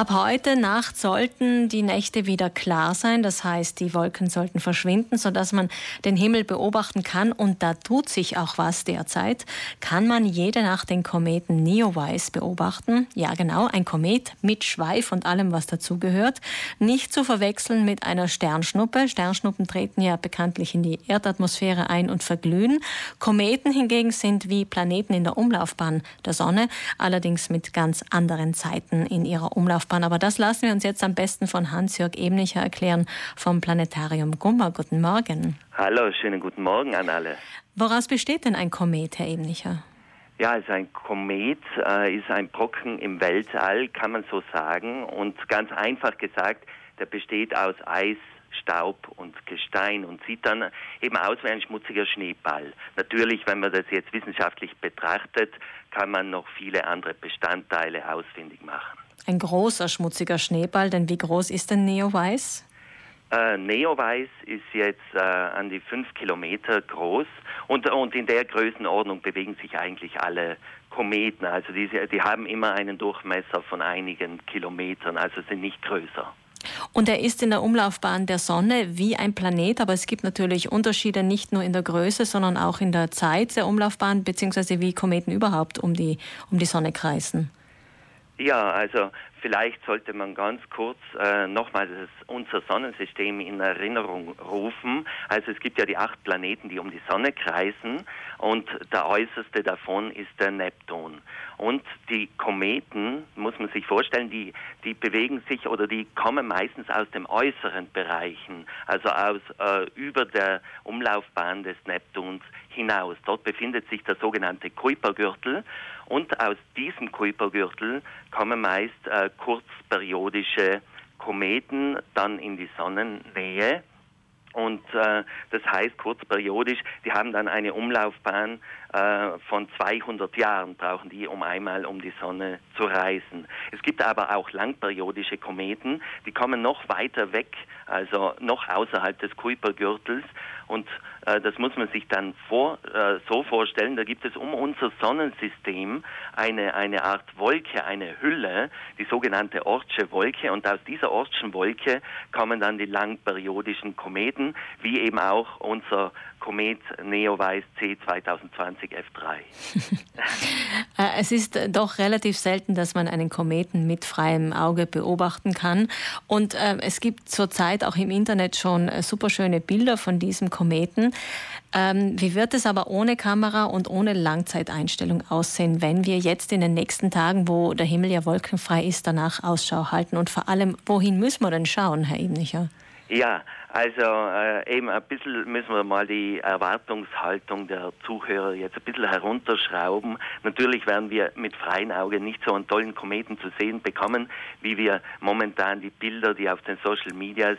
Ab heute Nacht sollten die Nächte wieder klar sein, das heißt, die Wolken sollten verschwinden, sodass man den Himmel beobachten kann und da tut sich auch was derzeit. Kann man jede Nacht den Kometen Neowise beobachten? Ja, genau, ein Komet mit Schweif und allem, was dazugehört. Nicht zu verwechseln mit einer Sternschnuppe. Sternschnuppen treten ja bekanntlich in die Erdatmosphäre ein und verglühen. Kometen hingegen sind wie Planeten in der Umlaufbahn der Sonne, allerdings mit ganz anderen Zeiten in ihrer Umlaufbahn. Laufbahn. Aber das lassen wir uns jetzt am besten von Hans-Jörg Ebnicher erklären vom Planetarium Gummer. Guten Morgen. Hallo, schönen guten Morgen an alle. Woraus besteht denn ein Komet, Herr Ebnicher? Ja, also ein Komet äh, ist ein Brocken im Weltall, kann man so sagen. Und ganz einfach gesagt, der besteht aus Eis, Staub und Gestein und sieht dann eben aus wie ein schmutziger Schneeball. Natürlich, wenn man das jetzt wissenschaftlich betrachtet, kann man noch viele andere Bestandteile ausfindig machen. Ein großer, schmutziger Schneeball, denn wie groß ist denn Neoweiß? Äh, Neoweiß ist jetzt äh, an die fünf Kilometer groß und, und in der Größenordnung bewegen sich eigentlich alle Kometen. Also die, die haben immer einen Durchmesser von einigen Kilometern, also sind nicht größer. Und er ist in der Umlaufbahn der Sonne wie ein Planet, aber es gibt natürlich Unterschiede nicht nur in der Größe, sondern auch in der Zeit der Umlaufbahn, beziehungsweise wie Kometen überhaupt um die, um die Sonne kreisen. Ja, also vielleicht sollte man ganz kurz äh, nochmal unser Sonnensystem in Erinnerung rufen. Also es gibt ja die acht Planeten, die um die Sonne kreisen und der äußerste davon ist der Neptun. Und die Kometen, muss man sich vorstellen, die, die bewegen sich oder die kommen meistens aus den äußeren Bereichen, also aus äh, über der Umlaufbahn des Neptuns hinaus. Dort befindet sich der sogenannte Kuipergürtel und aus diesem Kuipergürtel kommen meist äh, kurzperiodische Kometen dann in die Sonnennähe. Und äh, das heißt kurzperiodisch, die haben dann eine Umlaufbahn äh, von 200 Jahren, brauchen die, um einmal um die Sonne zu reisen. Es gibt aber auch langperiodische Kometen, die kommen noch weiter weg, also noch außerhalb des Kuipergürtels und äh, das muss man sich dann vor, äh, so vorstellen, da gibt es um unser Sonnensystem eine, eine Art Wolke, eine Hülle, die sogenannte Ortsche Wolke. Und aus dieser Ortschen Wolke kommen dann die langperiodischen Kometen, wie eben auch unser Komet Neowise C 2020 F3. Äh, es ist doch relativ selten, dass man einen Kometen mit freiem Auge beobachten kann. Und äh, es gibt zurzeit auch im Internet schon äh, super schöne Bilder von diesem Kometen. Ähm, wie wird es aber ohne Kamera und ohne Langzeiteinstellung aussehen, wenn wir jetzt in den nächsten Tagen, wo der Himmel ja wolkenfrei ist, danach Ausschau halten? Und vor allem, wohin müssen wir denn schauen, Herr Ebnicher? Ja, also äh, eben ein bisschen müssen wir mal die Erwartungshaltung der Zuhörer jetzt ein bisschen herunterschrauben. Natürlich werden wir mit freiem Auge nicht so einen tollen Kometen zu sehen bekommen, wie wir momentan die Bilder, die auf den Social Medias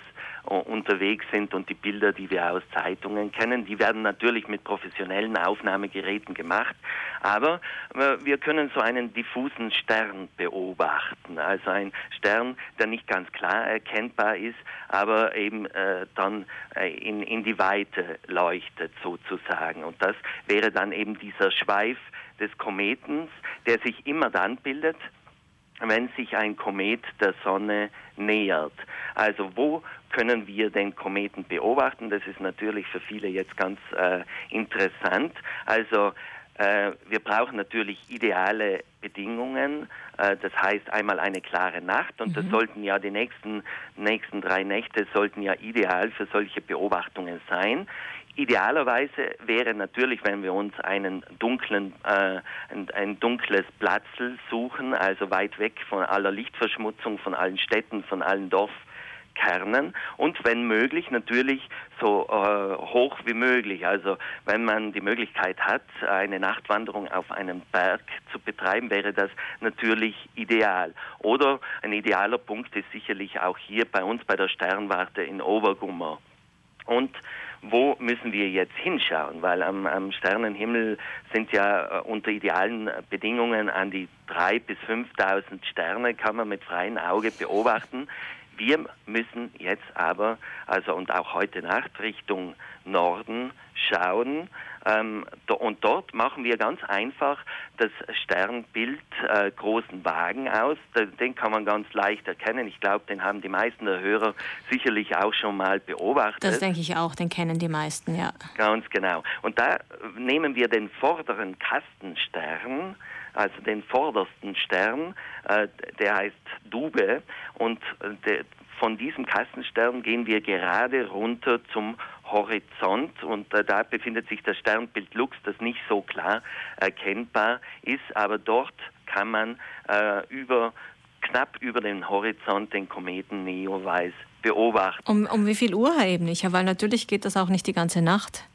uh, unterwegs sind und die Bilder, die wir aus Zeitungen kennen. Die werden natürlich mit professionellen Aufnahmegeräten gemacht, aber äh, wir können so einen diffusen Stern beobachten. Also ein Stern, der nicht ganz klar erkennbar ist, aber eben äh, dann äh, in, in die Weite leuchtet sozusagen. Und das wäre dann eben dieser Schweif des Kometens, der sich immer dann bildet, wenn sich ein Komet der Sonne nähert. Also wo können wir den Kometen beobachten? Das ist natürlich für viele jetzt ganz äh, interessant. Also äh, wir brauchen natürlich ideale Bedingungen. Äh, das heißt einmal eine klare Nacht und mhm. das sollten ja die nächsten, nächsten drei Nächte sollten ja ideal für solche Beobachtungen sein. Idealerweise wäre natürlich, wenn wir uns einen dunklen, äh, ein, ein dunkles Platzl suchen, also weit weg von aller Lichtverschmutzung, von allen Städten, von allen Dorf, Kernen und wenn möglich natürlich so äh, hoch wie möglich. Also wenn man die Möglichkeit hat, eine Nachtwanderung auf einem Berg zu betreiben, wäre das natürlich ideal. Oder ein idealer Punkt ist sicherlich auch hier bei uns bei der Sternwarte in Obergummer. Und wo müssen wir jetzt hinschauen? Weil am, am Sternenhimmel sind ja äh, unter idealen Bedingungen an die drei bis 5.000 Sterne kann man mit freiem Auge beobachten. Wir müssen jetzt aber, also und auch heute Nacht Richtung Norden schauen, Ähm, und dort machen wir ganz einfach das Sternbild äh, großen Wagen aus. Den kann man ganz leicht erkennen. Ich glaube, den haben die meisten der Hörer sicherlich auch schon mal beobachtet. Das denke ich auch, den kennen die meisten, ja. Ganz genau. Und da nehmen wir den vorderen Kastenstern, also den vordersten Stern, äh, der heißt Dube und äh, der, von diesem Kastenstern gehen wir gerade runter zum Horizont und äh, da befindet sich das Sternbild Lux, das nicht so klar erkennbar ist, aber dort kann man äh, über knapp über den Horizont den Kometen Neowise beobachten. Um, um wie viel Uhr, Herr Ebnicher? Weil natürlich geht das auch nicht die ganze Nacht.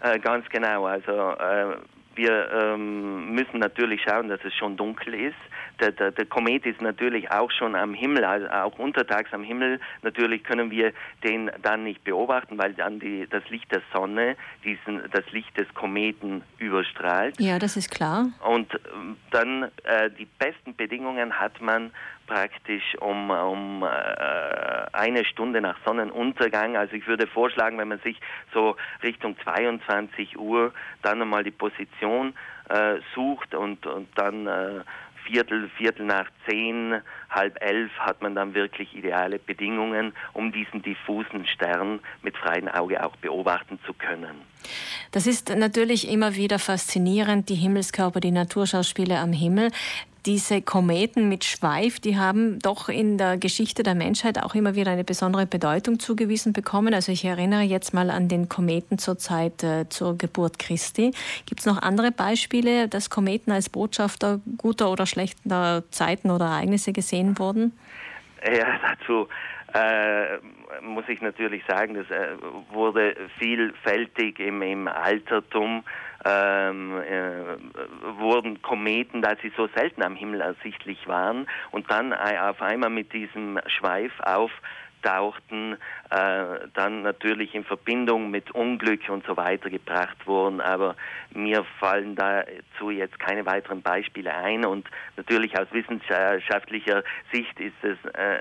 Äh, ganz genau. Also äh, wir ähm, müssen natürlich schauen, dass es schon dunkel ist. Der, der, der, Komet ist natürlich auch schon am Himmel, also auch untertags am Himmel. Natürlich können wir den dann nicht beobachten, weil dann die, das Licht der Sonne diesen, das Licht des Kometen überstrahlt. Ja, das ist klar. Und ähm, dann äh, die besten Bedingungen hat man praktisch um, um äh, eine Stunde nach Sonnenuntergang. Also ich würde vorschlagen, wenn man sich so Richtung 22 Uhr dann einmal die Position äh, sucht und, und dann äh, Viertel, Viertel nach zehn, halb elf hat man dann wirklich ideale Bedingungen, um diesen diffusen Stern mit freiem Auge auch beobachten zu können. Das ist natürlich immer wieder faszinierend, die Himmelskörper, die Naturschauspiele am Himmel diese Kometen mit Schweif, die haben doch in der Geschichte der Menschheit auch immer wieder eine besondere Bedeutung zugewiesen bekommen. Also ich erinnere jetzt mal an den Kometen zur Zeit äh, zur Geburt Christi. Gibt es noch andere Beispiele, dass Kometen als Botschafter guter oder schlechter Zeiten oder Ereignisse gesehen wurden? Ja, dazu äh, muss ich natürlich sagen, das äh, wurde vielfältig im, im Altertum ähm, äh, wurden Kometen, da sie so selten am Himmel ersichtlich waren und dann auf einmal mit diesem Schweif auftauchten, äh, dann natürlich in Verbindung mit Unglück und so weiter gebracht wurden. Aber mir fallen dazu jetzt keine weiteren Beispiele ein und natürlich aus wissenschaftlicher Sicht ist es äh,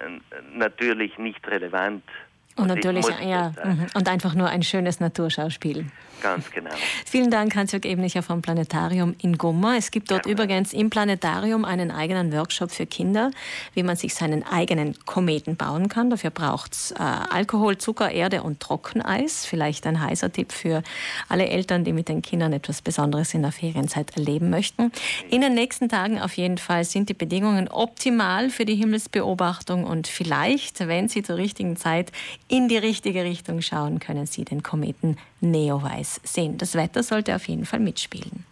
natürlich nicht relevant. Und, natürlich, ja, mhm. und einfach nur ein schönes Naturschauspiel. Ganz genau. Vielen Dank, Hans-Jörg Ebnicher vom Planetarium in Gumma. Es gibt dort ja. übrigens im Planetarium einen eigenen Workshop für Kinder, wie man sich seinen eigenen Kometen bauen kann. Dafür braucht es äh, Alkohol, Zucker, Erde und Trockeneis. Vielleicht ein heißer Tipp für alle Eltern, die mit den Kindern etwas Besonderes in der Ferienzeit erleben möchten. In den nächsten Tagen auf jeden Fall sind die Bedingungen optimal für die Himmelsbeobachtung und vielleicht, wenn Sie zur richtigen Zeit in die richtige Richtung schauen, können Sie den Kometen Neowise sehen. Das Wetter sollte auf jeden Fall mitspielen.